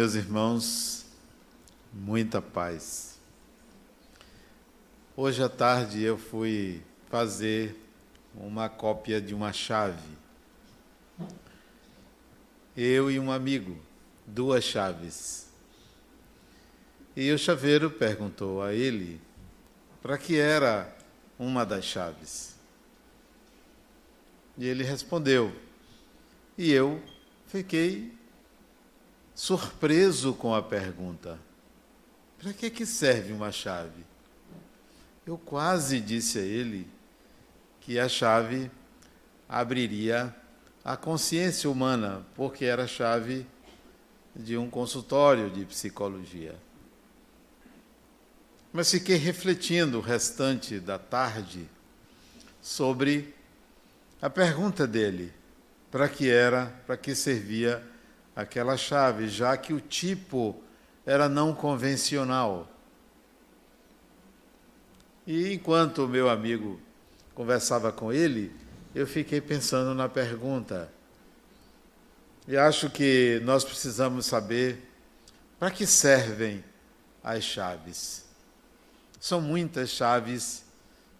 Meus irmãos, muita paz. Hoje à tarde eu fui fazer uma cópia de uma chave. Eu e um amigo, duas chaves. E o chaveiro perguntou a ele para que era uma das chaves. E ele respondeu. E eu fiquei surpreso com a pergunta: para que, que serve uma chave? Eu quase disse a ele que a chave abriria a consciência humana, porque era a chave de um consultório de psicologia. Mas fiquei refletindo o restante da tarde sobre a pergunta dele: para que era, para que servia aquela chave, já que o tipo era não convencional. E enquanto o meu amigo conversava com ele, eu fiquei pensando na pergunta. E acho que nós precisamos saber para que servem as chaves. São muitas chaves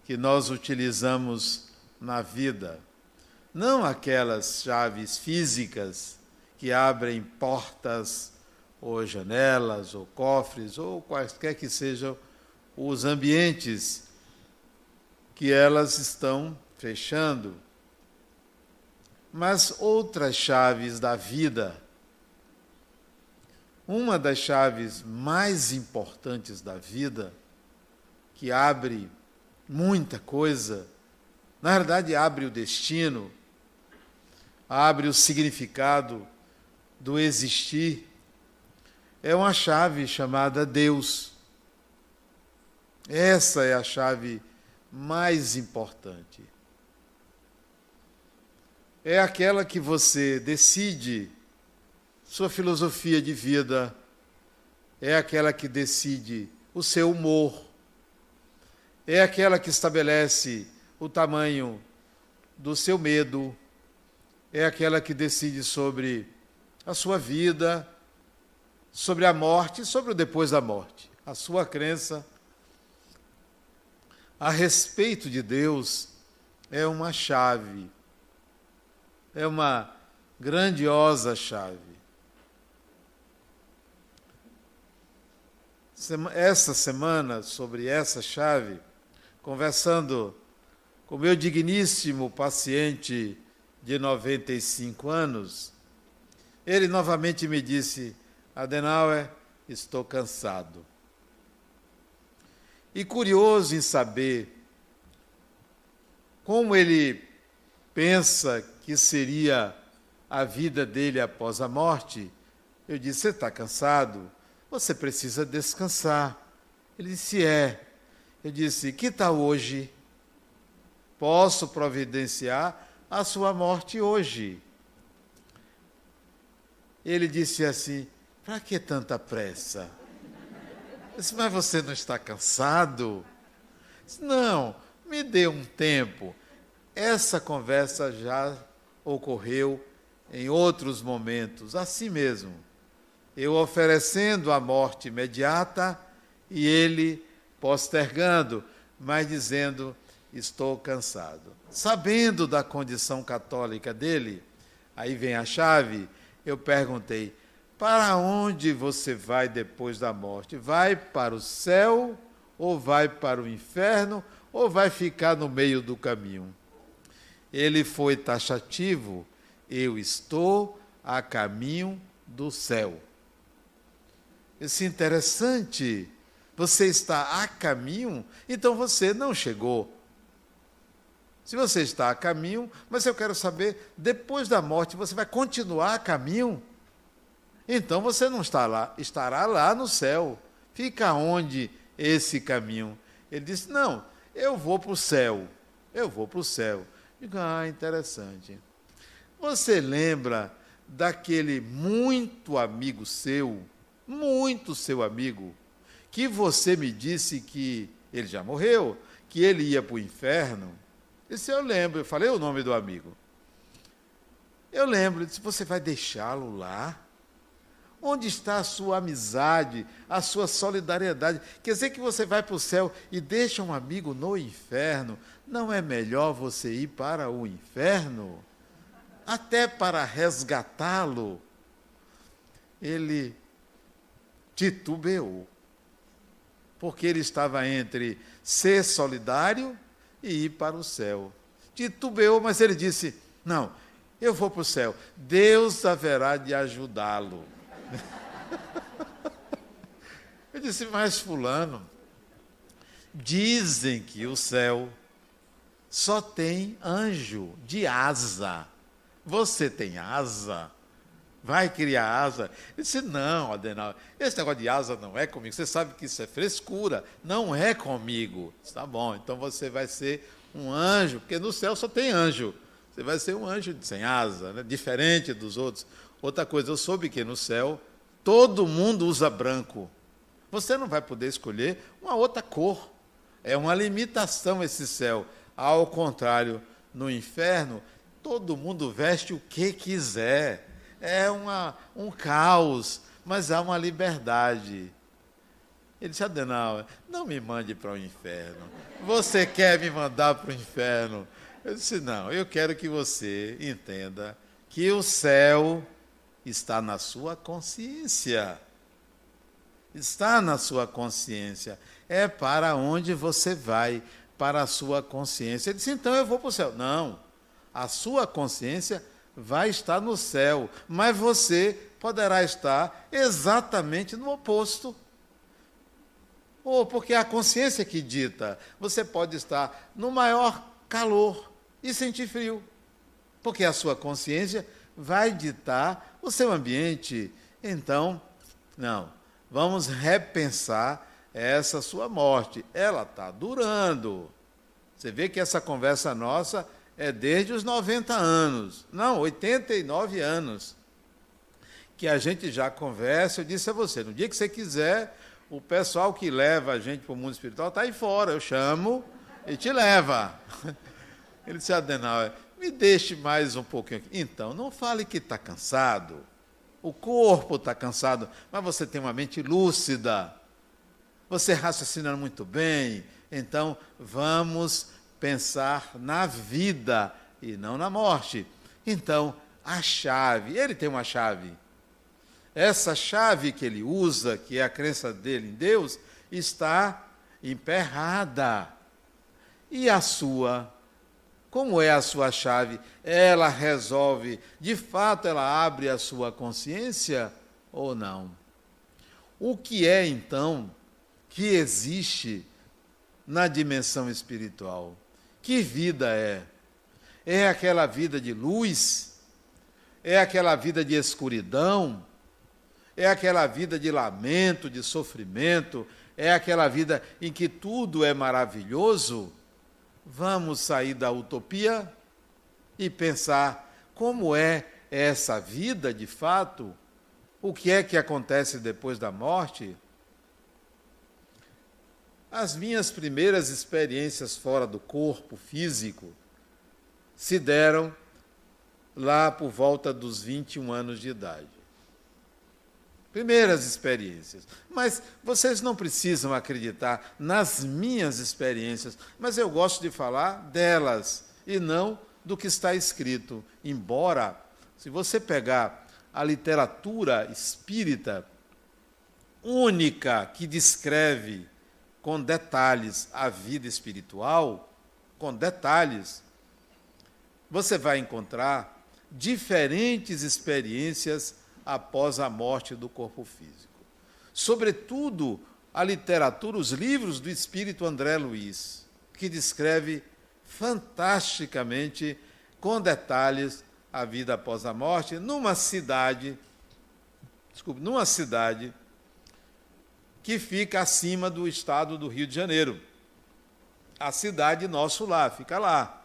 que nós utilizamos na vida, não aquelas chaves físicas que abrem portas ou janelas ou cofres ou quaisquer que sejam os ambientes que elas estão fechando. Mas outras chaves da vida, uma das chaves mais importantes da vida, que abre muita coisa, na verdade abre o destino, abre o significado do existir é uma chave chamada Deus. Essa é a chave mais importante. É aquela que você decide sua filosofia de vida, é aquela que decide o seu humor, é aquela que estabelece o tamanho do seu medo, é aquela que decide sobre a sua vida, sobre a morte e sobre o depois da morte. A sua crença a respeito de Deus é uma chave, é uma grandiosa chave. Essa semana, sobre essa chave, conversando com meu digníssimo paciente de 95 anos, ele novamente me disse: Adenauer, estou cansado. E curioso em saber como ele pensa que seria a vida dele após a morte, eu disse: Você está cansado? Você precisa descansar. Ele disse: É. Eu disse: Que tal hoje? Posso providenciar a sua morte hoje. Ele disse assim: Para que tanta pressa? Eu disse, Mas você não está cansado? Disse, não, me dê um tempo. Essa conversa já ocorreu em outros momentos, assim mesmo. Eu oferecendo a morte imediata e ele postergando, mas dizendo: Estou cansado. Sabendo da condição católica dele, aí vem a chave eu perguntei: para onde você vai depois da morte? Vai para o céu ou vai para o inferno ou vai ficar no meio do caminho? Ele foi taxativo: eu estou a caminho do céu. Isso é interessante. Você está a caminho, então você não chegou. Se você está a caminho, mas eu quero saber, depois da morte, você vai continuar a caminho? Então você não está lá, estará lá no céu. Fica onde esse caminho? Ele disse: Não, eu vou para o céu. Eu vou para o céu. Digo, ah, interessante. Você lembra daquele muito amigo seu, muito seu amigo, que você me disse que ele já morreu, que ele ia para o inferno? Disse, eu lembro, eu falei o nome do amigo. Eu lembro, disse, você vai deixá-lo lá? Onde está a sua amizade, a sua solidariedade? Quer dizer que você vai para o céu e deixa um amigo no inferno? Não é melhor você ir para o inferno? Até para resgatá-lo. Ele titubeou. Porque ele estava entre ser solidário e ir para o céu. Titubeou, mas ele disse: Não, eu vou para o céu. Deus haverá de ajudá-lo. Eu disse, mas Fulano, dizem que o céu só tem anjo de asa. Você tem asa? Vai criar asa? Ele disse, não, Adenal, esse negócio de asa não é comigo. Você sabe que isso é frescura, não é comigo. Está bom, então você vai ser um anjo, porque no céu só tem anjo. Você vai ser um anjo sem asa, né? diferente dos outros. Outra coisa, eu soube que no céu todo mundo usa branco. Você não vai poder escolher uma outra cor. É uma limitação esse céu. Ao contrário, no inferno, todo mundo veste o que quiser. É uma, um caos, mas há uma liberdade. Ele disse, Adenauer, não me mande para o inferno. Você quer me mandar para o inferno? Eu disse: não, eu quero que você entenda que o céu está na sua consciência. Está na sua consciência. É para onde você vai, para a sua consciência. Ele disse: então eu vou para o céu. Não, a sua consciência vai estar no céu, mas você poderá estar exatamente no oposto. Ou porque é a consciência que dita, você pode estar no maior calor e sentir frio, porque a sua consciência vai ditar o seu ambiente. Então, não, vamos repensar essa sua morte. Ela está durando. Você vê que essa conversa nossa é desde os 90 anos, não, 89 anos, que a gente já conversa. Eu disse a você: no dia que você quiser, o pessoal que leva a gente para o mundo espiritual está aí fora. Eu chamo e te leva. Ele disse, Adenauer, me deixe mais um pouquinho aqui. Então, não fale que está cansado. O corpo está cansado, mas você tem uma mente lúcida. Você raciocina muito bem. Então, vamos pensar na vida e não na morte. Então, a chave, ele tem uma chave. Essa chave que ele usa, que é a crença dele em Deus, está emperrada. E a sua como é a sua chave? Ela resolve, de fato, ela abre a sua consciência ou não? O que é então que existe na dimensão espiritual? Que vida é? É aquela vida de luz? É aquela vida de escuridão? É aquela vida de lamento, de sofrimento? É aquela vida em que tudo é maravilhoso? Vamos sair da utopia e pensar como é essa vida de fato, o que é que acontece depois da morte. As minhas primeiras experiências fora do corpo físico se deram lá por volta dos 21 anos de idade primeiras experiências. Mas vocês não precisam acreditar nas minhas experiências, mas eu gosto de falar delas e não do que está escrito. Embora, se você pegar a literatura espírita única que descreve com detalhes a vida espiritual, com detalhes, você vai encontrar diferentes experiências após a morte do corpo físico. Sobretudo, a literatura, os livros do espírito André Luiz, que descreve fantasticamente, com detalhes, a vida após a morte, numa cidade, desculpe, numa cidade que fica acima do estado do Rio de Janeiro. A cidade nosso lá, fica lá.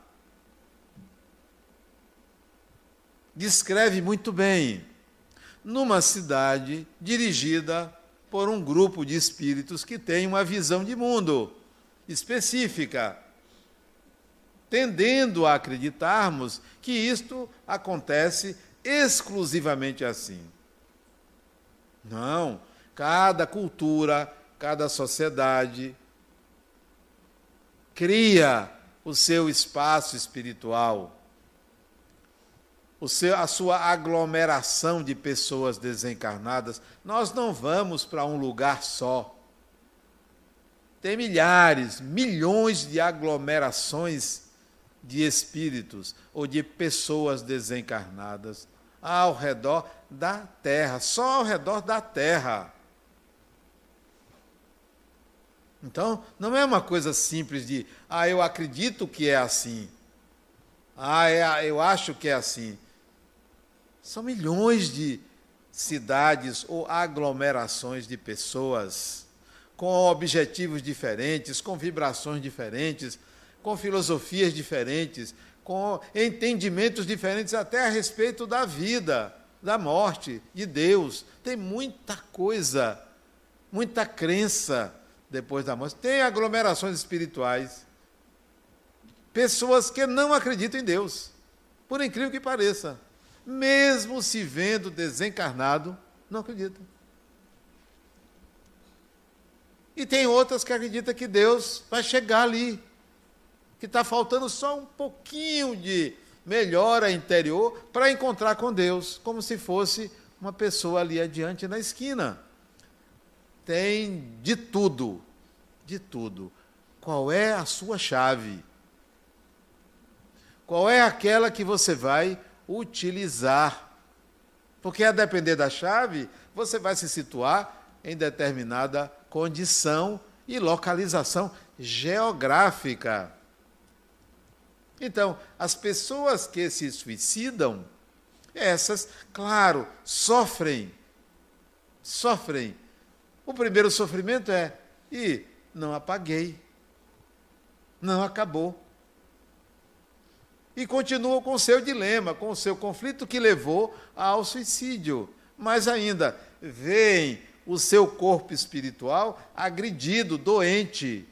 Descreve muito bem numa cidade dirigida por um grupo de espíritos que tem uma visão de mundo específica, tendendo a acreditarmos que isto acontece exclusivamente assim. Não. Cada cultura, cada sociedade cria o seu espaço espiritual, o seu, a sua aglomeração de pessoas desencarnadas. Nós não vamos para um lugar só. Tem milhares, milhões de aglomerações de espíritos ou de pessoas desencarnadas ao redor da terra, só ao redor da terra. Então, não é uma coisa simples de, ah, eu acredito que é assim. Ah, é, eu acho que é assim. São milhões de cidades ou aglomerações de pessoas com objetivos diferentes, com vibrações diferentes, com filosofias diferentes, com entendimentos diferentes até a respeito da vida, da morte, de Deus. Tem muita coisa, muita crença depois da morte. Tem aglomerações espirituais. Pessoas que não acreditam em Deus, por incrível que pareça. Mesmo se vendo desencarnado, não acreditam. E tem outras que acreditam que Deus vai chegar ali, que está faltando só um pouquinho de melhora interior para encontrar com Deus, como se fosse uma pessoa ali adiante na esquina. Tem de tudo, de tudo. Qual é a sua chave? Qual é aquela que você vai utilizar? Porque a depender da chave, você vai se situar em determinada condição e localização geográfica. Então, as pessoas que se suicidam, essas, claro, sofrem. Sofrem. O primeiro sofrimento é: e não apaguei. Não acabou. E continua com o seu dilema, com o seu conflito que levou ao suicídio. Mais ainda, veem o seu corpo espiritual agredido, doente.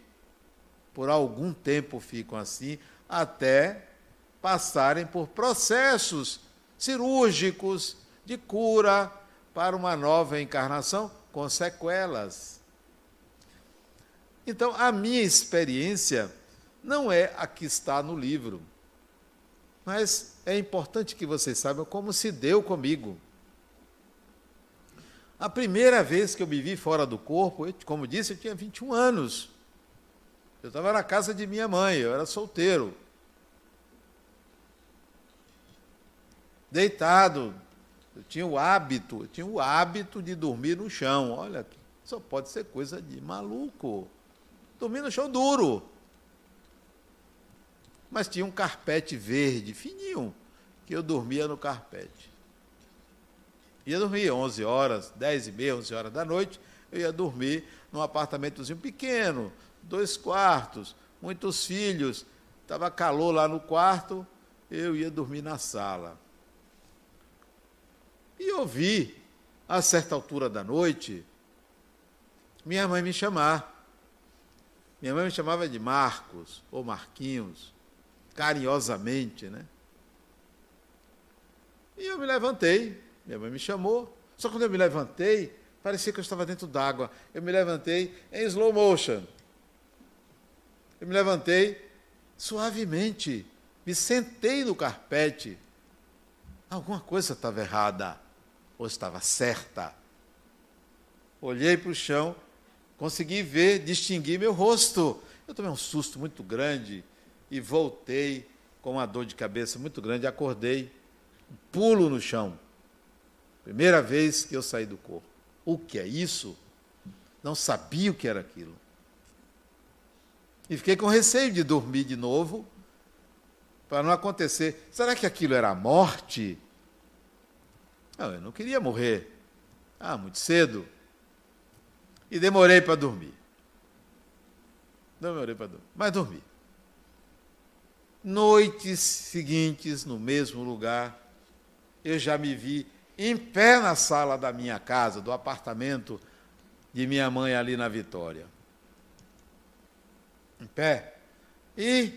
Por algum tempo ficam assim, até passarem por processos cirúrgicos de cura para uma nova encarnação com sequelas. Então, a minha experiência não é a que está no livro, mas é importante que vocês saibam como se deu comigo. A primeira vez que eu me vi fora do corpo, eu, como disse, eu tinha 21 anos. Eu estava na casa de minha mãe, eu era solteiro. Deitado. Eu tinha o hábito, tinha o hábito de dormir no chão. Olha, só pode ser coisa de maluco. Dormir no chão duro. Mas tinha um carpete verde, fininho, que eu dormia no carpete. Ia dormir 11 horas, 10 e meia, 11 horas da noite, eu ia dormir num apartamentozinho pequeno, dois quartos, muitos filhos, estava calor lá no quarto, eu ia dormir na sala. E ouvi, a certa altura da noite, minha mãe me chamar. Minha mãe me chamava de Marcos ou Marquinhos, carinhosamente, né? E eu me levantei, minha mãe me chamou. Só quando eu me levantei, parecia que eu estava dentro d'água. Eu me levantei em slow motion. Eu me levantei suavemente, me sentei no carpete. Alguma coisa estava errada, ou estava certa. Olhei para o chão, consegui ver, distinguir meu rosto. Eu tomei um susto muito grande e voltei com uma dor de cabeça muito grande. Acordei, pulo no chão. Primeira vez que eu saí do corpo. O que é isso? Não sabia o que era aquilo. E fiquei com receio de dormir de novo, para não acontecer. Será que aquilo era a morte? Não, eu não queria morrer. Ah, muito cedo. E demorei para dormir. Demorei para dormir. Mas dormi. Noites seguintes, no mesmo lugar, eu já me vi em pé na sala da minha casa, do apartamento de minha mãe ali na Vitória em pé. E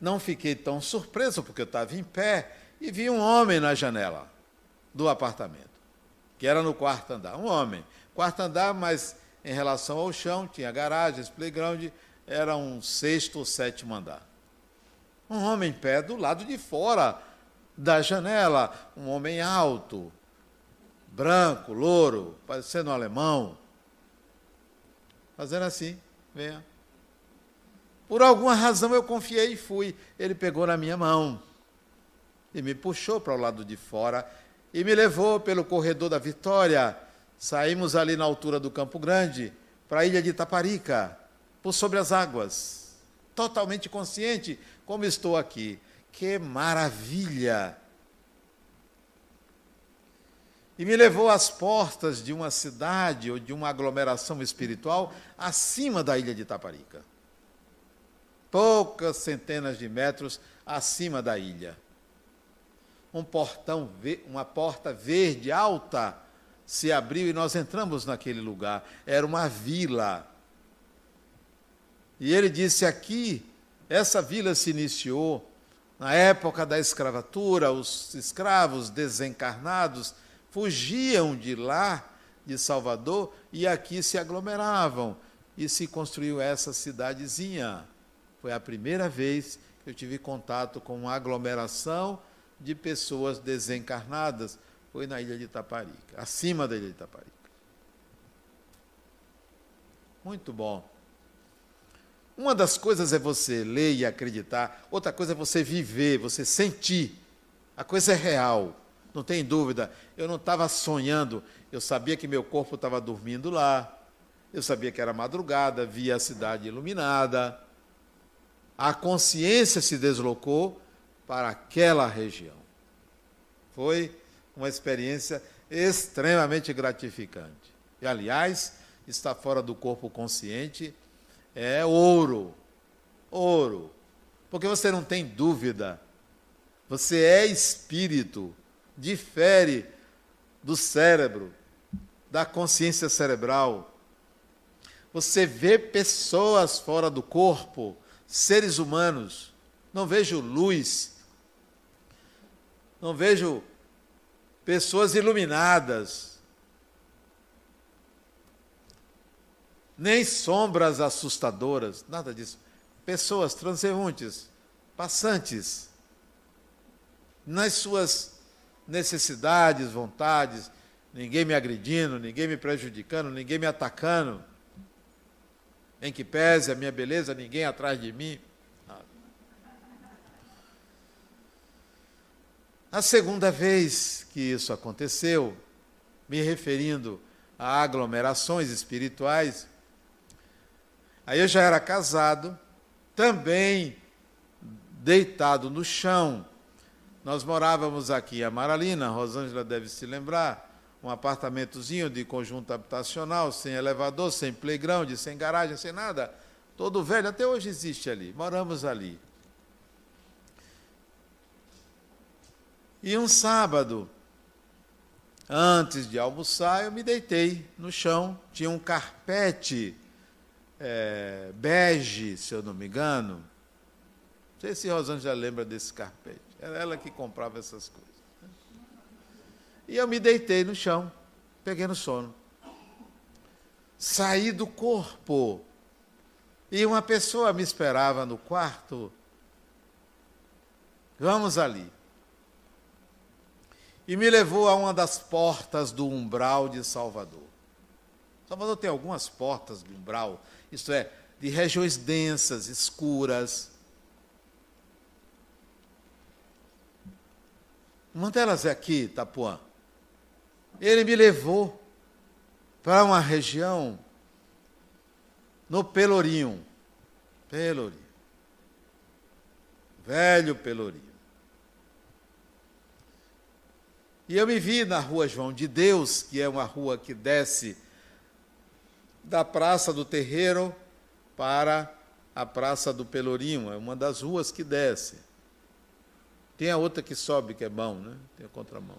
não fiquei tão surpreso, porque eu estava em pé e vi um homem na janela do apartamento. que era no quarto andar. Um homem. Quarto andar, mas em relação ao chão, tinha garagens, playground, era um sexto ou sétimo andar. Um homem em pé do lado de fora da janela, um homem alto, branco, louro, parecendo um alemão, fazendo assim, venha. Por alguma razão eu confiei e fui. Ele pegou na minha mão e me puxou para o lado de fora e me levou pelo corredor da Vitória. Saímos ali na altura do Campo Grande para a ilha de Taparica, por sobre as águas, totalmente consciente como estou aqui. Que maravilha! E me levou às portas de uma cidade ou de uma aglomeração espiritual acima da ilha de Taparica. Poucas centenas de metros acima da ilha. Um portão, uma porta verde alta se abriu e nós entramos naquele lugar. Era uma vila. E ele disse: aqui, essa vila se iniciou na época da escravatura, os escravos desencarnados fugiam de lá, de Salvador, e aqui se aglomeravam. E se construiu essa cidadezinha. Foi a primeira vez que eu tive contato com uma aglomeração de pessoas desencarnadas foi na ilha de Itaparica, acima da ilha de Itaparica. Muito bom. Uma das coisas é você ler e acreditar, outra coisa é você viver, você sentir. A coisa é real, não tem dúvida. Eu não estava sonhando, eu sabia que meu corpo estava dormindo lá, eu sabia que era madrugada, via a cidade iluminada. A consciência se deslocou para aquela região. Foi uma experiência extremamente gratificante. E, aliás, estar fora do corpo consciente é ouro. Ouro. Porque você não tem dúvida. Você é espírito. Difere do cérebro, da consciência cerebral. Você vê pessoas fora do corpo, seres humanos. Não vejo luz. Não vejo pessoas iluminadas, nem sombras assustadoras, nada disso. Pessoas transeuntes, passantes, nas suas necessidades, vontades, ninguém me agredindo, ninguém me prejudicando, ninguém me atacando. Em que pese a minha beleza, ninguém atrás de mim. A segunda vez que isso aconteceu, me referindo a aglomerações espirituais, aí eu já era casado, também deitado no chão. Nós morávamos aqui em Amaralina, Rosângela deve se lembrar, um apartamentozinho de conjunto habitacional, sem elevador, sem playground, sem garagem, sem nada. Todo velho, até hoje existe ali. Moramos ali. E um sábado, antes de almoçar, eu me deitei no chão, tinha um carpete é, bege, se eu não me engano. Não sei se Rosângela lembra desse carpete. Era ela que comprava essas coisas. E eu me deitei no chão, peguei no sono. Saí do corpo. E uma pessoa me esperava no quarto. Vamos ali e me levou a uma das portas do umbral de Salvador. Salvador tem algumas portas do umbral, isto é, de regiões densas, escuras. Uma delas é aqui, Itapuã. Ele me levou para uma região no Pelourinho. Pelourinho. Velho Pelourinho. E eu me vi na rua João de Deus, que é uma rua que desce da Praça do Terreiro para a Praça do Pelourinho, é uma das ruas que desce. Tem a outra que sobe, que é mão, né? Tem a contramão.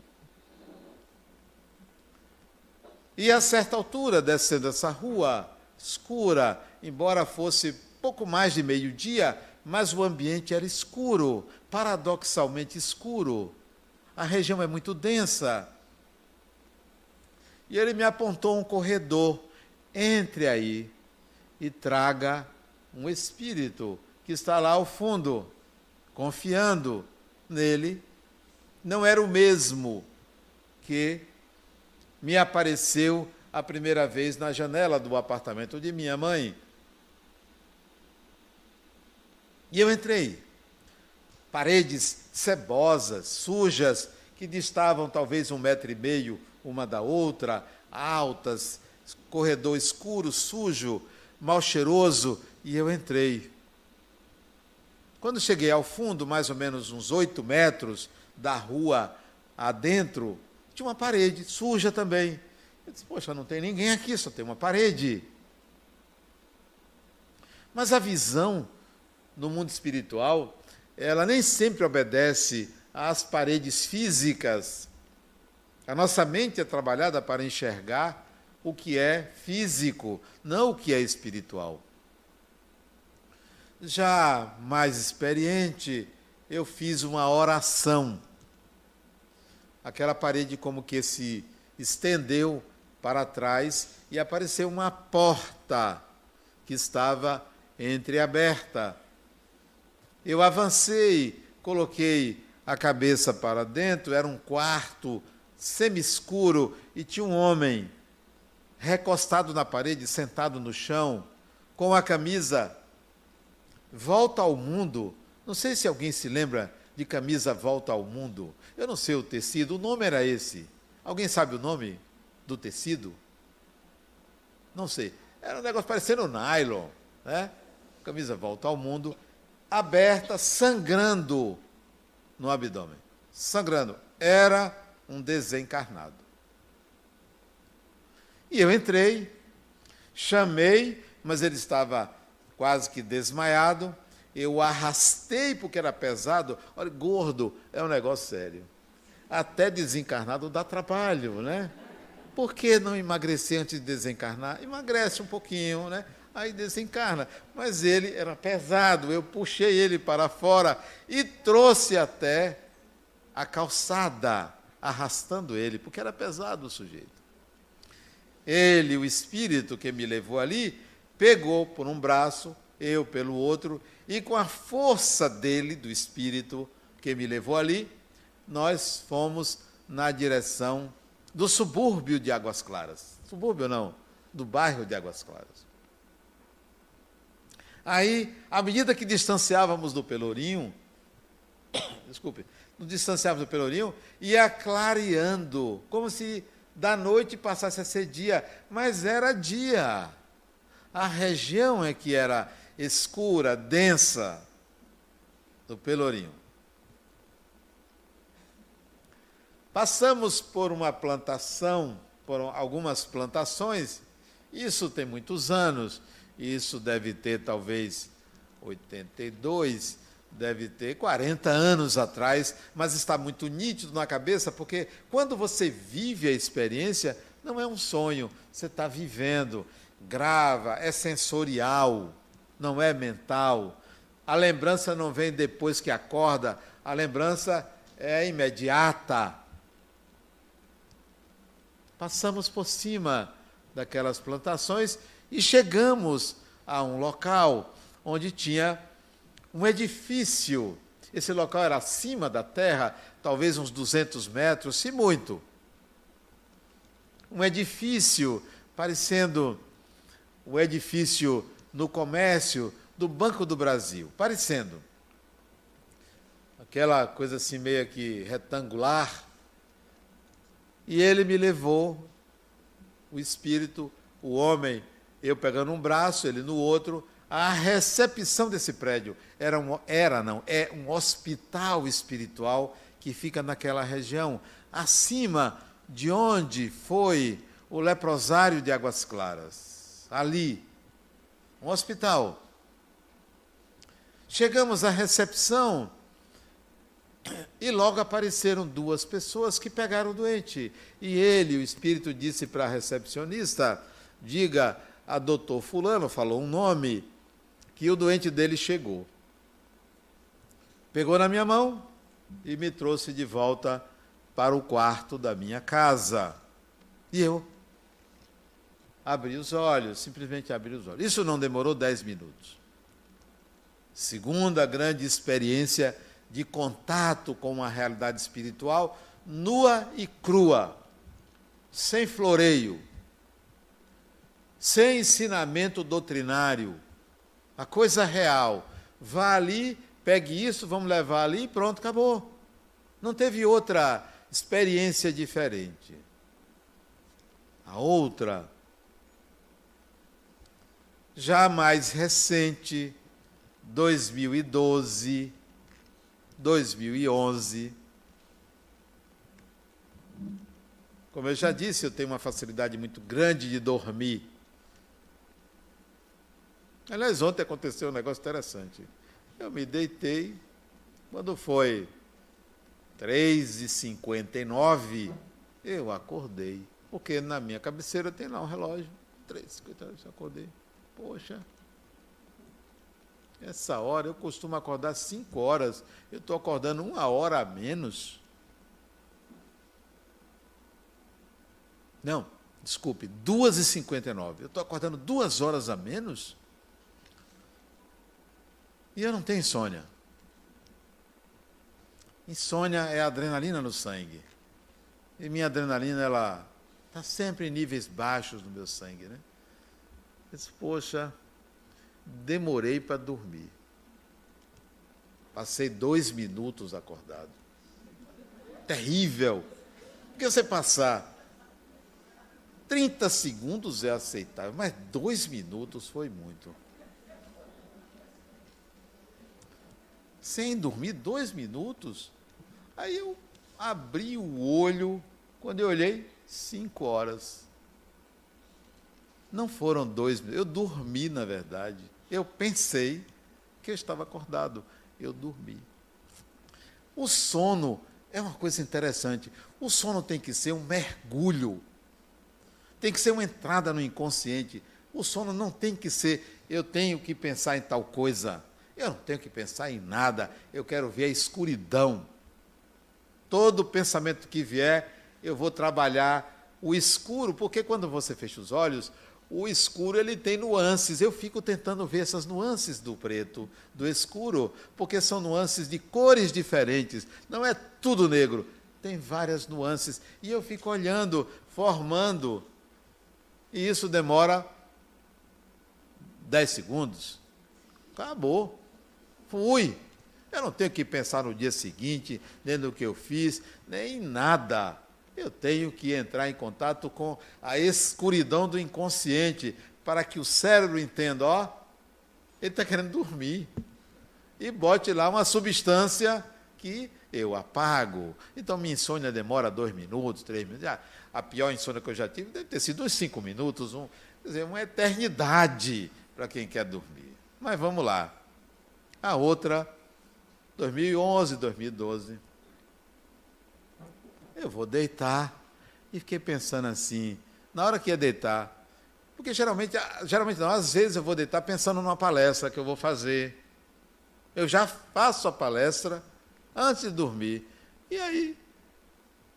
E a certa altura, descendo essa rua escura, embora fosse pouco mais de meio-dia, mas o ambiente era escuro, paradoxalmente escuro a região é muito densa. E ele me apontou um corredor. Entre aí e traga um espírito que está lá ao fundo, confiando nele. Não era o mesmo que me apareceu a primeira vez na janela do apartamento de minha mãe. E eu entrei. Paredes cebosas, sujas, que distavam talvez um metro e meio uma da outra, altas, corredor escuro, sujo, mal cheiroso, e eu entrei. Quando cheguei ao fundo, mais ou menos uns oito metros da rua adentro, tinha uma parede suja também. Eu disse, poxa, não tem ninguém aqui, só tem uma parede. Mas a visão no mundo espiritual, ela nem sempre obedece às paredes físicas. A nossa mente é trabalhada para enxergar o que é físico, não o que é espiritual. Já mais experiente, eu fiz uma oração. Aquela parede como que se estendeu para trás e apareceu uma porta que estava entreaberta. Eu avancei, coloquei a cabeça para dentro, era um quarto semi-escuro e tinha um homem recostado na parede, sentado no chão, com a camisa Volta ao Mundo. Não sei se alguém se lembra de camisa Volta ao Mundo. Eu não sei o tecido, o nome era esse. Alguém sabe o nome do tecido? Não sei. Era um negócio parecendo nylon, né? Camisa Volta ao Mundo, aberta, sangrando no abdômen. Sangrando. Era um desencarnado. E eu entrei, chamei, mas ele estava quase que desmaiado. Eu arrastei porque era pesado. Olha, gordo é um negócio sério. Até desencarnado dá trabalho, né? Por que não emagrecer antes de desencarnar? Emagrece um pouquinho, né? Aí desencarna. Mas ele era pesado, eu puxei ele para fora e trouxe até a calçada, arrastando ele, porque era pesado o sujeito. Ele, o espírito que me levou ali, pegou por um braço, eu pelo outro, e com a força dele, do espírito que me levou ali, nós fomos na direção do subúrbio de Águas Claras. Subúrbio não, do bairro de Águas Claras. Aí, à medida que distanciávamos do Pelourinho, desculpe, nos distanciávamos do Pelourinho, ia clareando, como se da noite passasse a ser dia, mas era dia. A região é que era escura, densa do Pelourinho. Passamos por uma plantação, por algumas plantações, isso tem muitos anos, isso deve ter talvez 82, deve ter 40 anos atrás, mas está muito nítido na cabeça, porque quando você vive a experiência, não é um sonho, você está vivendo, grava, é sensorial, não é mental. A lembrança não vem depois que acorda, a lembrança é imediata. Passamos por cima daquelas plantações e chegamos a um local onde tinha um edifício. Esse local era acima da terra, talvez uns 200 metros, se muito. Um edifício parecendo o edifício no comércio do Banco do Brasil, parecendo. Aquela coisa assim meio que retangular. E ele me levou, o espírito, o homem, eu pegando um braço, ele no outro, a recepção desse prédio era, um, era não, é um hospital espiritual que fica naquela região, acima de onde foi o leprosário de Águas Claras. Ali, um hospital. Chegamos à recepção e logo apareceram duas pessoas que pegaram o doente. E ele, o espírito, disse para a recepcionista: diga a doutor Fulano, falou um nome, que o doente dele chegou. Pegou na minha mão e me trouxe de volta para o quarto da minha casa. E eu abri os olhos, simplesmente abri os olhos. Isso não demorou dez minutos. Segunda grande experiência de contato com uma realidade espiritual nua e crua, sem floreio, sem ensinamento doutrinário, a coisa real. Vá ali, pegue isso, vamos levar ali e pronto, acabou. Não teve outra experiência diferente. A outra, já mais recente, 2012, 2011. Como eu já disse, eu tenho uma facilidade muito grande de dormir. Aliás, ontem aconteceu um negócio interessante. Eu me deitei, quando foi 3h59, eu acordei. Porque na minha cabeceira tem lá um relógio. 3h59, eu acordei. Poxa, essa hora eu costumo acordar 5 horas. Eu estou acordando uma hora a menos. Não, desculpe, 2h59. Eu estou acordando duas horas a menos? E eu não tenho insônia. Insônia é adrenalina no sangue. E minha adrenalina, ela está sempre em níveis baixos no meu sangue, né? Eu disse, poxa, demorei para dormir. Passei dois minutos acordado. Terrível. Porque você passar 30 segundos é aceitável, mas dois minutos foi muito. Sem dormir dois minutos. Aí eu abri o olho, quando eu olhei, cinco horas. Não foram dois minutos, eu dormi, na verdade. Eu pensei que eu estava acordado, eu dormi. O sono é uma coisa interessante. O sono tem que ser um mergulho, tem que ser uma entrada no inconsciente. O sono não tem que ser, eu tenho que pensar em tal coisa. Eu não tenho que pensar em nada, eu quero ver a escuridão. Todo pensamento que vier, eu vou trabalhar o escuro, porque quando você fecha os olhos, o escuro ele tem nuances. Eu fico tentando ver essas nuances do preto, do escuro, porque são nuances de cores diferentes. Não é tudo negro, tem várias nuances e eu fico olhando, formando. E isso demora 10 segundos. Acabou. Fui. Eu não tenho que pensar no dia seguinte, nem no que eu fiz, nem em nada. Eu tenho que entrar em contato com a escuridão do inconsciente, para que o cérebro entenda, ó, ele está querendo dormir. E bote lá uma substância que eu apago. Então, minha insônia demora dois minutos, três minutos. A pior insônia que eu já tive deve ter sido uns cinco minutos, um, quer dizer, uma eternidade para quem quer dormir. Mas vamos lá. A outra, 2011, 2012. Eu vou deitar. E fiquei pensando assim, na hora que ia deitar, porque geralmente, geralmente não, às vezes eu vou deitar pensando numa palestra que eu vou fazer. Eu já faço a palestra antes de dormir. E aí,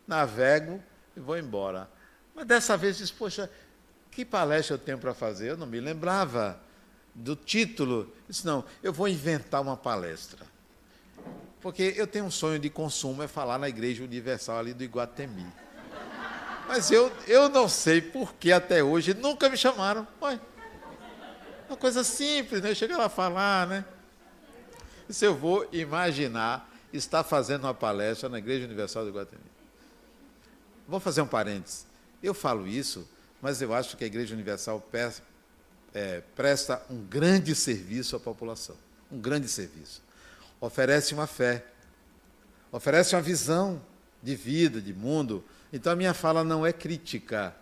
navego e vou embora. Mas dessa vez disse, poxa, que palestra eu tenho para fazer? Eu não me lembrava do título. Disse, não, eu vou inventar uma palestra. Porque eu tenho um sonho de consumo, é falar na Igreja Universal ali do Iguatemi. Mas eu, eu não sei por que até hoje nunca me chamaram. Ué, uma coisa simples, né? Chega lá a falar, né? Se eu vou imaginar estar fazendo uma palestra na Igreja Universal do Iguatemi. Vou fazer um parênteses. Eu falo isso, mas eu acho que a Igreja Universal é, presta um grande serviço à população. Um grande serviço. Oferece uma fé, oferece uma visão de vida, de mundo. Então a minha fala não é crítica.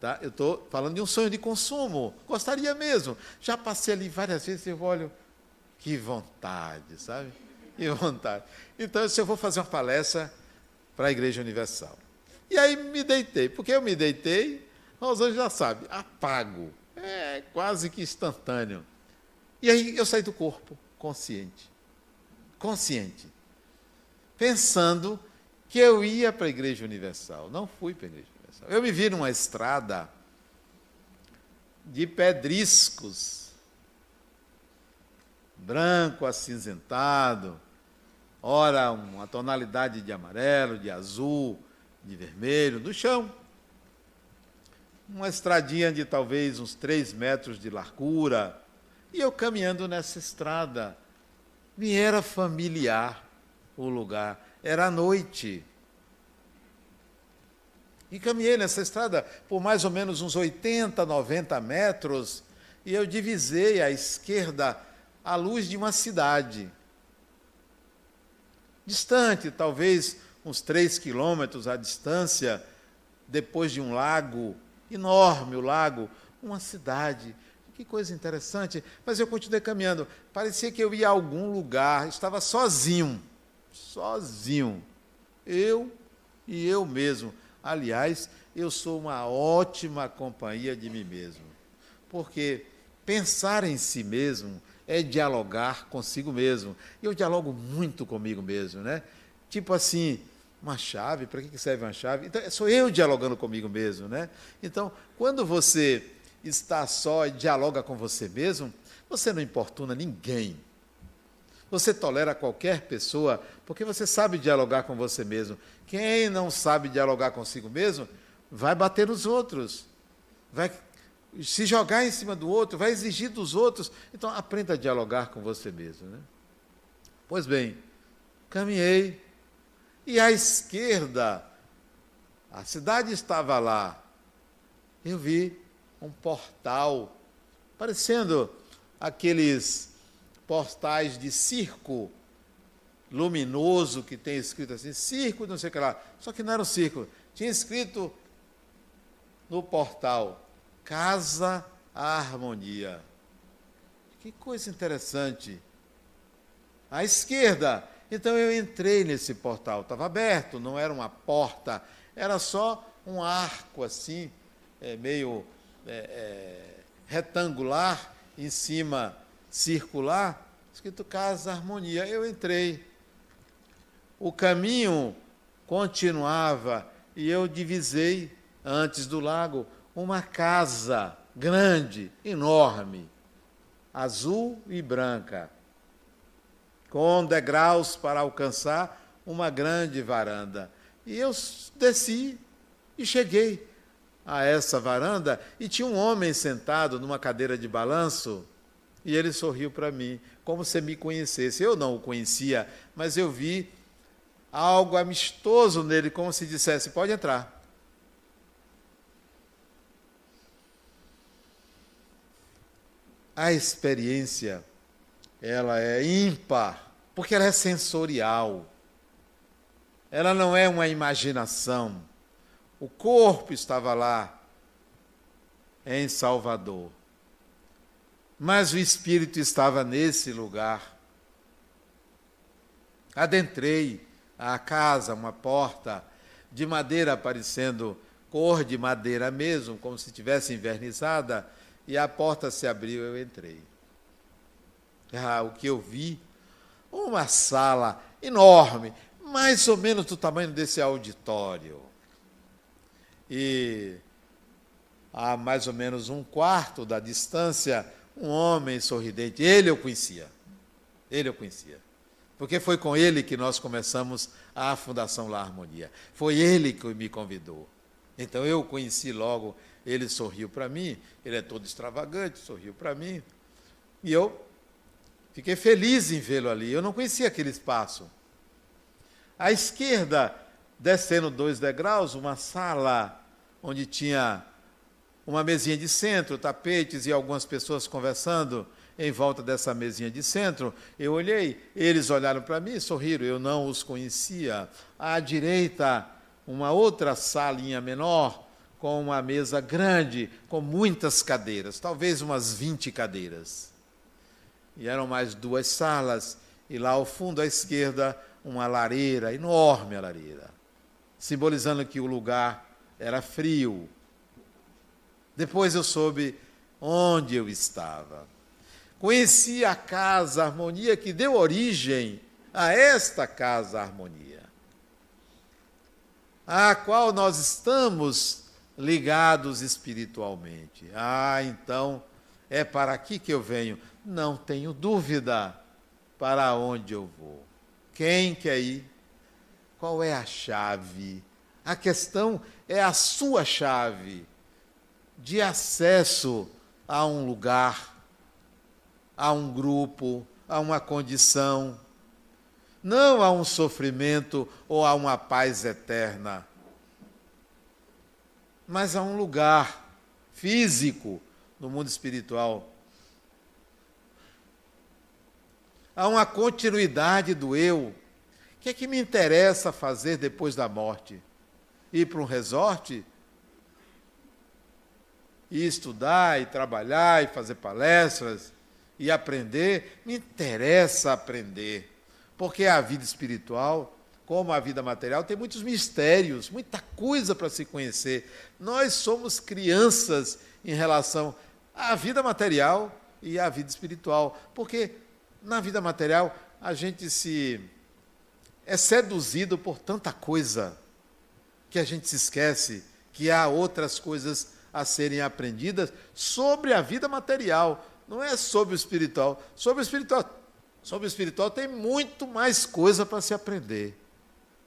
Tá? Eu estou falando de um sonho de consumo. Gostaria mesmo. Já passei ali várias vezes e olho, que vontade, sabe? Que vontade. Então, se eu vou fazer uma palestra para a Igreja Universal. E aí me deitei. Porque eu me deitei, os anjos já sabem, apago. É quase que instantâneo. E aí eu saí do corpo, consciente. Consciente. Pensando que eu ia para a Igreja Universal. Não fui para a Igreja Universal. Eu me vi numa estrada de pedriscos, branco acinzentado, ora uma tonalidade de amarelo, de azul, de vermelho, no chão. Uma estradinha de talvez uns três metros de largura. E eu caminhando nessa estrada, me era familiar o lugar. Era noite. E caminhei nessa estrada por mais ou menos uns 80, 90 metros, e eu divisei à esquerda a luz de uma cidade. Distante, talvez uns 3 quilômetros à distância, depois de um lago, enorme o lago, uma cidade. Que coisa interessante. Mas eu continuei caminhando. Parecia que eu ia a algum lugar, estava sozinho. Sozinho. Eu e eu mesmo Aliás, eu sou uma ótima companhia de mim mesmo. Porque pensar em si mesmo é dialogar consigo mesmo. Eu dialogo muito comigo mesmo, né? Tipo assim, uma chave, para que serve uma chave? Então, sou eu dialogando comigo mesmo, né? Então, quando você está só e dialoga com você mesmo, você não importuna ninguém. Você tolera qualquer pessoa porque você sabe dialogar com você mesmo. Quem não sabe dialogar consigo mesmo, vai bater nos outros, vai se jogar em cima do outro, vai exigir dos outros. Então, aprenda a dialogar com você mesmo. Né? Pois bem, caminhei e à esquerda, a cidade estava lá. Eu vi um portal, parecendo aqueles portais de circo luminoso que tem escrito assim, circo, não sei o que lá. Só que não era um circo. Tinha escrito no portal, Casa Harmonia. Que coisa interessante. À esquerda. Então eu entrei nesse portal. Estava aberto, não era uma porta, era só um arco assim, é, meio é, é, retangular, em cima circular, escrito Casa Harmonia. Eu entrei. O caminho continuava e eu divisei, antes do lago, uma casa grande, enorme, azul e branca, com degraus para alcançar uma grande varanda. E eu desci e cheguei a essa varanda e tinha um homem sentado numa cadeira de balanço e ele sorriu para mim, como se me conhecesse. Eu não o conhecia, mas eu vi algo amistoso nele, como se dissesse: pode entrar. A experiência, ela é ímpar, porque ela é sensorial. Ela não é uma imaginação. O corpo estava lá, em Salvador mas o Espírito estava nesse lugar. Adentrei a casa, uma porta de madeira parecendo cor de madeira mesmo, como se tivesse invernizada, e a porta se abriu, eu entrei. Ah, o que eu vi? Uma sala enorme, mais ou menos do tamanho desse auditório. E a mais ou menos um quarto da distância, um homem sorridente. Ele eu conhecia. Ele eu conhecia. Porque foi com ele que nós começamos a Fundação La Harmonia. Foi ele que me convidou. Então eu conheci logo, ele sorriu para mim, ele é todo extravagante, sorriu para mim. E eu fiquei feliz em vê-lo ali. Eu não conhecia aquele espaço. À esquerda, descendo dois degraus, uma sala onde tinha uma mesinha de centro, tapetes e algumas pessoas conversando em volta dessa mesinha de centro. Eu olhei, eles olharam para mim e sorriram, eu não os conhecia. À direita, uma outra salinha menor, com uma mesa grande, com muitas cadeiras, talvez umas 20 cadeiras. E eram mais duas salas, e lá ao fundo à esquerda, uma lareira, enorme a lareira, simbolizando que o lugar era frio, depois eu soube onde eu estava. Conheci a Casa Harmonia que deu origem a esta Casa Harmonia, a qual nós estamos ligados espiritualmente. Ah, então é para aqui que eu venho. Não tenho dúvida para onde eu vou. Quem quer ir? Qual é a chave? A questão é a sua chave de acesso a um lugar, a um grupo, a uma condição, não a um sofrimento ou a uma paz eterna, mas a um lugar físico no mundo espiritual. Há uma continuidade do eu. O que é que me interessa fazer depois da morte? Ir para um resort? E estudar, e trabalhar, e fazer palestras, e aprender? Me interessa aprender. Porque a vida espiritual, como a vida material, tem muitos mistérios, muita coisa para se conhecer. Nós somos crianças em relação à vida material e à vida espiritual. Porque na vida material a gente se é seduzido por tanta coisa que a gente se esquece que há outras coisas a serem aprendidas sobre a vida material, não é sobre o espiritual. Sobre o espiritual Sobre o espiritual tem muito mais coisa para se aprender.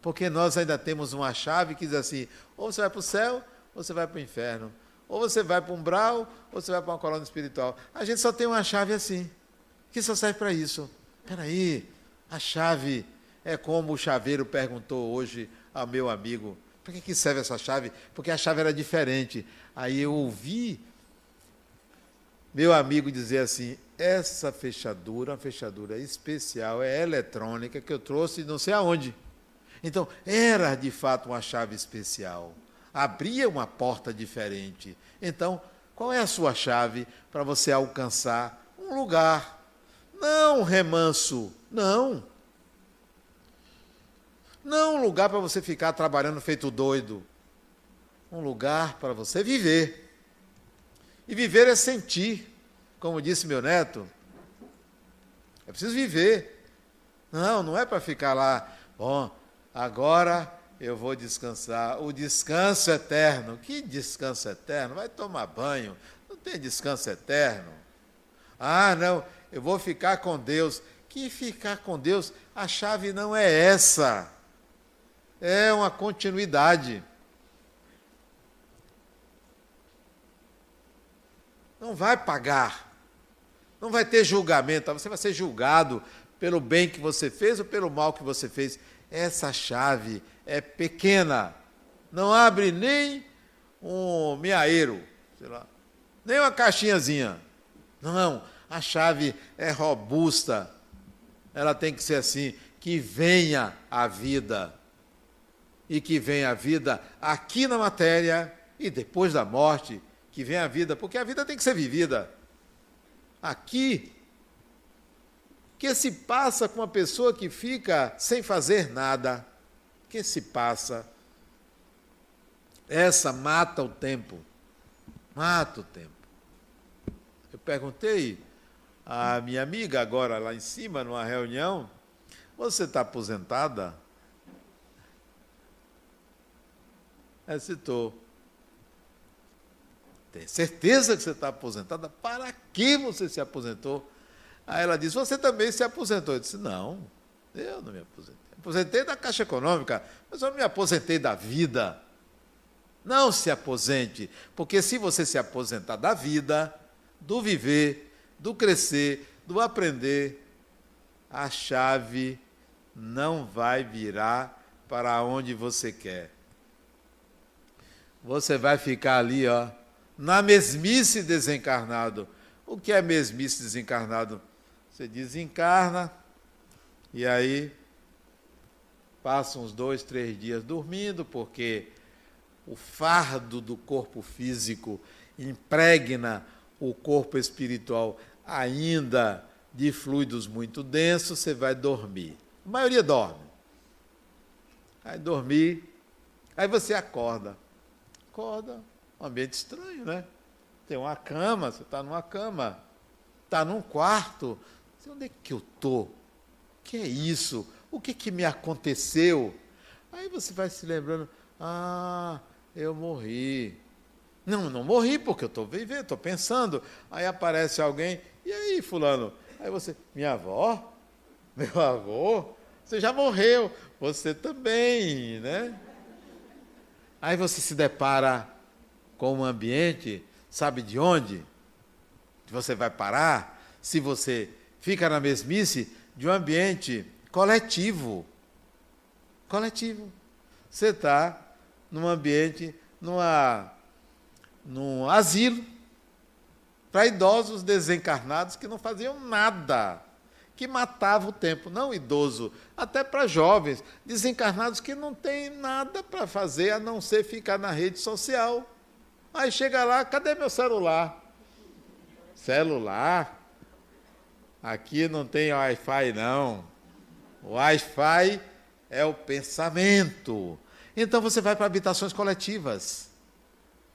Porque nós ainda temos uma chave que diz assim: ou você vai para o céu, ou você vai para o inferno. Ou você vai para um umbral, ou você vai para uma colônia espiritual. A gente só tem uma chave assim, que só serve para isso. Espera aí, a chave é como o chaveiro perguntou hoje ao meu amigo: para que, que serve essa chave? Porque a chave era diferente. Aí eu ouvi meu amigo dizer assim: essa fechadura, uma fechadura especial, é eletrônica, que eu trouxe não sei aonde. Então, era de fato uma chave especial. Abria uma porta diferente. Então, qual é a sua chave para você alcançar um lugar? Não remanso, não. Não um lugar para você ficar trabalhando feito doido. Um lugar para você viver. E viver é sentir, como disse meu neto. É preciso viver. Não, não é para ficar lá, bom, agora eu vou descansar. O descanso eterno. Que descanso eterno? Vai tomar banho. Não tem descanso eterno. Ah, não, eu vou ficar com Deus. Que ficar com Deus? A chave não é essa. É uma continuidade. não vai pagar. Não vai ter julgamento, você vai ser julgado pelo bem que você fez ou pelo mal que você fez. Essa chave é pequena. Não abre nem um meaeiro, sei lá, nem uma caixinhazinha. Não, a chave é robusta. Ela tem que ser assim, que venha a vida. E que venha a vida aqui na matéria e depois da morte que vem a vida, porque a vida tem que ser vivida. Aqui, que se passa com uma pessoa que fica sem fazer nada? Que se passa? Essa mata o tempo. Mata o tempo. Eu perguntei à minha amiga agora lá em cima, numa reunião, você está aposentada? Ela citou. Tem certeza que você está aposentada? Para que você se aposentou? Aí ela disse: Você também se aposentou? Eu disse: Não, eu não me aposentei. Aposentei da Caixa Econômica, mas eu não me aposentei da vida. Não se aposente, porque se você se aposentar da vida, do viver, do crescer, do aprender, a chave não vai virar para onde você quer. Você vai ficar ali, ó, na mesmice desencarnado. O que é mesmice desencarnado? Você desencarna e aí passa uns dois, três dias dormindo, porque o fardo do corpo físico impregna o corpo espiritual ainda de fluidos muito densos, você vai dormir. A maioria dorme. Vai dormir, aí você acorda. Acorda, um ambiente estranho, né? Tem uma cama, você está numa cama, está num quarto. Onde é que eu estou? O que é isso? O que, que me aconteceu? Aí você vai se lembrando, ah, eu morri. Não, não morri porque eu estou vivendo, estou pensando. Aí aparece alguém, e aí, fulano? Aí você, minha avó, meu avô, você já morreu, você também, né? Aí você se depara com um ambiente, sabe de onde? Você vai parar se você fica na mesmice de um ambiente coletivo. Coletivo. Você está num ambiente, numa, num asilo, para idosos desencarnados que não faziam nada, que matavam o tempo. Não idoso, até para jovens desencarnados que não têm nada para fazer a não ser ficar na rede social. Aí chega lá, cadê meu celular? Celular? Aqui não tem Wi-Fi, não. O Wi-Fi é o pensamento. Então você vai para habitações coletivas.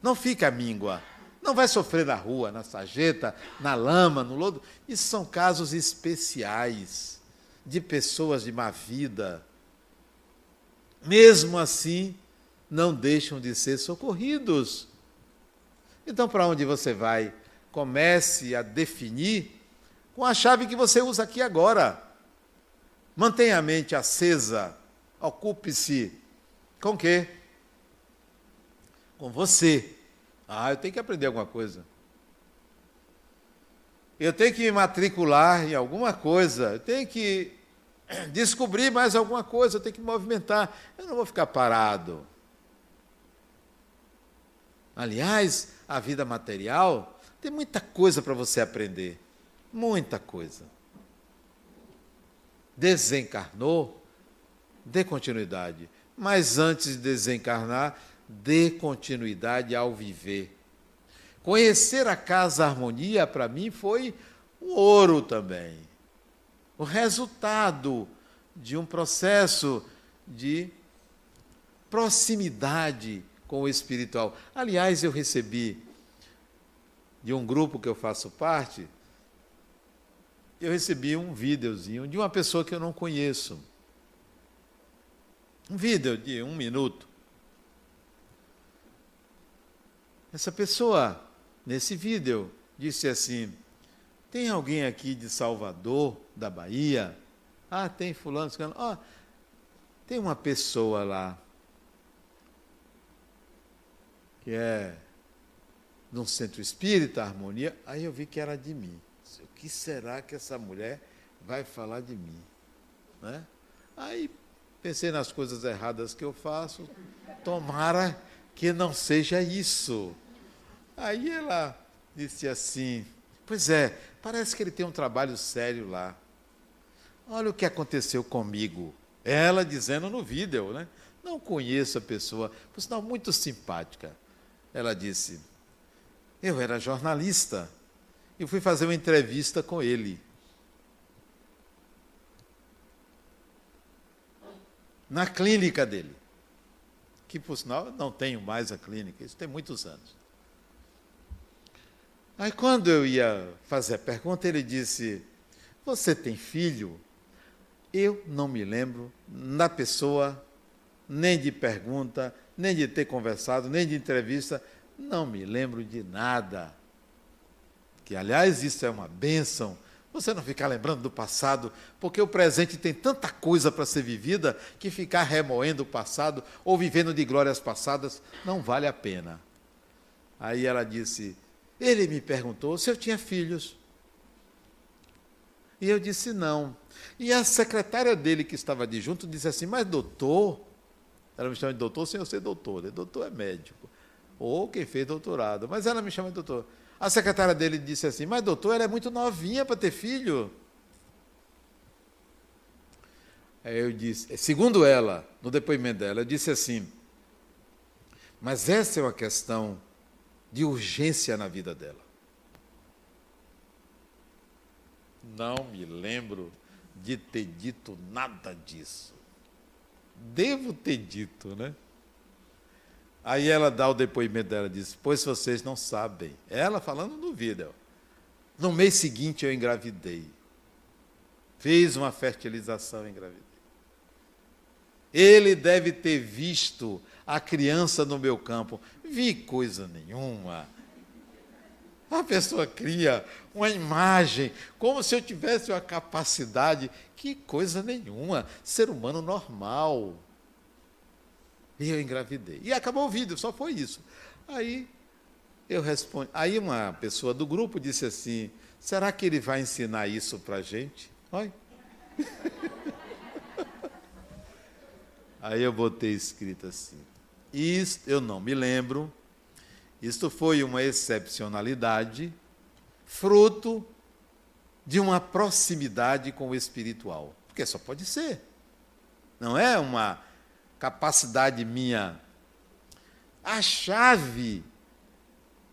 Não fica míngua. Não vai sofrer na rua, na sarjeta, na lama, no lodo. Isso são casos especiais de pessoas de má vida. Mesmo assim, não deixam de ser socorridos. Então, para onde você vai? Comece a definir com a chave que você usa aqui agora. Mantenha a mente acesa, ocupe-se com o quê? Com você. Ah, eu tenho que aprender alguma coisa. Eu tenho que me matricular em alguma coisa, eu tenho que descobrir mais alguma coisa, eu tenho que me movimentar. Eu não vou ficar parado. Aliás, a vida material tem muita coisa para você aprender. Muita coisa. Desencarnou, dê continuidade. Mas antes de desencarnar, dê continuidade ao viver. Conhecer a Casa Harmonia, para mim, foi um ouro também. O resultado de um processo de proximidade com o espiritual. Aliás, eu recebi de um grupo que eu faço parte, eu recebi um videozinho de uma pessoa que eu não conheço. Um vídeo de um minuto. Essa pessoa, nesse vídeo, disse assim: Tem alguém aqui de Salvador, da Bahia? Ah, tem fulano, Ah, tem uma pessoa lá que é num centro espírita, harmonia. Aí eu vi que era de mim que será que essa mulher vai falar de mim? Né? Aí pensei nas coisas erradas que eu faço, tomara que não seja isso. Aí ela disse assim: Pois é, parece que ele tem um trabalho sério lá. Olha o que aconteceu comigo. Ela dizendo no vídeo, né? Não conheço a pessoa, por sinal muito simpática. Ela disse: Eu era jornalista e fui fazer uma entrevista com ele. Na clínica dele. Que, por sinal, não tenho mais a clínica, isso tem muitos anos. Aí, quando eu ia fazer a pergunta, ele disse: Você tem filho? Eu não me lembro da pessoa, nem de pergunta, nem de ter conversado, nem de entrevista, não me lembro de nada que aliás isso é uma bênção, você não ficar lembrando do passado, porque o presente tem tanta coisa para ser vivida que ficar remoendo o passado ou vivendo de glórias passadas não vale a pena. Aí ela disse: Ele me perguntou se eu tinha filhos. E eu disse não. E a secretária dele, que estava de junto, disse assim: Mas doutor, ela me chama de doutor sem eu ser doutor, né? doutor é médico, ou quem fez doutorado, mas ela me chama de doutor. A secretária dele disse assim: Mas doutor, ela é muito novinha para ter filho. Aí eu disse, segundo ela, no depoimento dela, eu disse assim: Mas essa é uma questão de urgência na vida dela. Não me lembro de ter dito nada disso. Devo ter dito, né? Aí ela dá o depoimento dela, diz: Pois vocês não sabem. Ela falando vídeo. No mês seguinte eu engravidei. Fiz uma fertilização e engravidei. Ele deve ter visto a criança no meu campo. Vi coisa nenhuma. A pessoa cria uma imagem, como se eu tivesse uma capacidade. Que coisa nenhuma. Ser humano normal. E eu engravidei. E acabou o vídeo, só foi isso. Aí eu respondo. Aí uma pessoa do grupo disse assim: será que ele vai ensinar isso para a gente? Olha. Aí eu botei escrito assim. Isso eu não me lembro. Isto foi uma excepcionalidade, fruto de uma proximidade com o espiritual. Porque só pode ser. Não é uma capacidade minha. A chave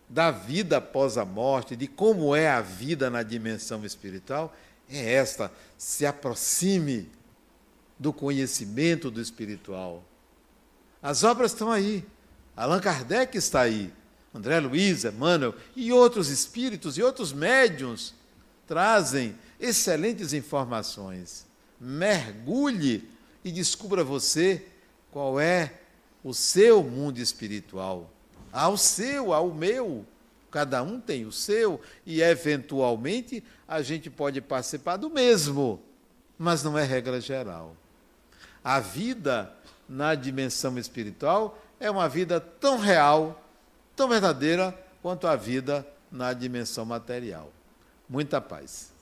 da vida após a morte, de como é a vida na dimensão espiritual, é esta: se aproxime do conhecimento do espiritual. As obras estão aí. Allan Kardec está aí. André Luiz, Emmanuel e outros espíritos e outros médiums trazem excelentes informações. Mergulhe e descubra você qual é o seu mundo espiritual. Ao seu, ao meu. Cada um tem o seu e, eventualmente, a gente pode participar do mesmo, mas não é regra geral. A vida na dimensão espiritual é uma vida tão real, tão verdadeira quanto a vida na dimensão material. Muita paz.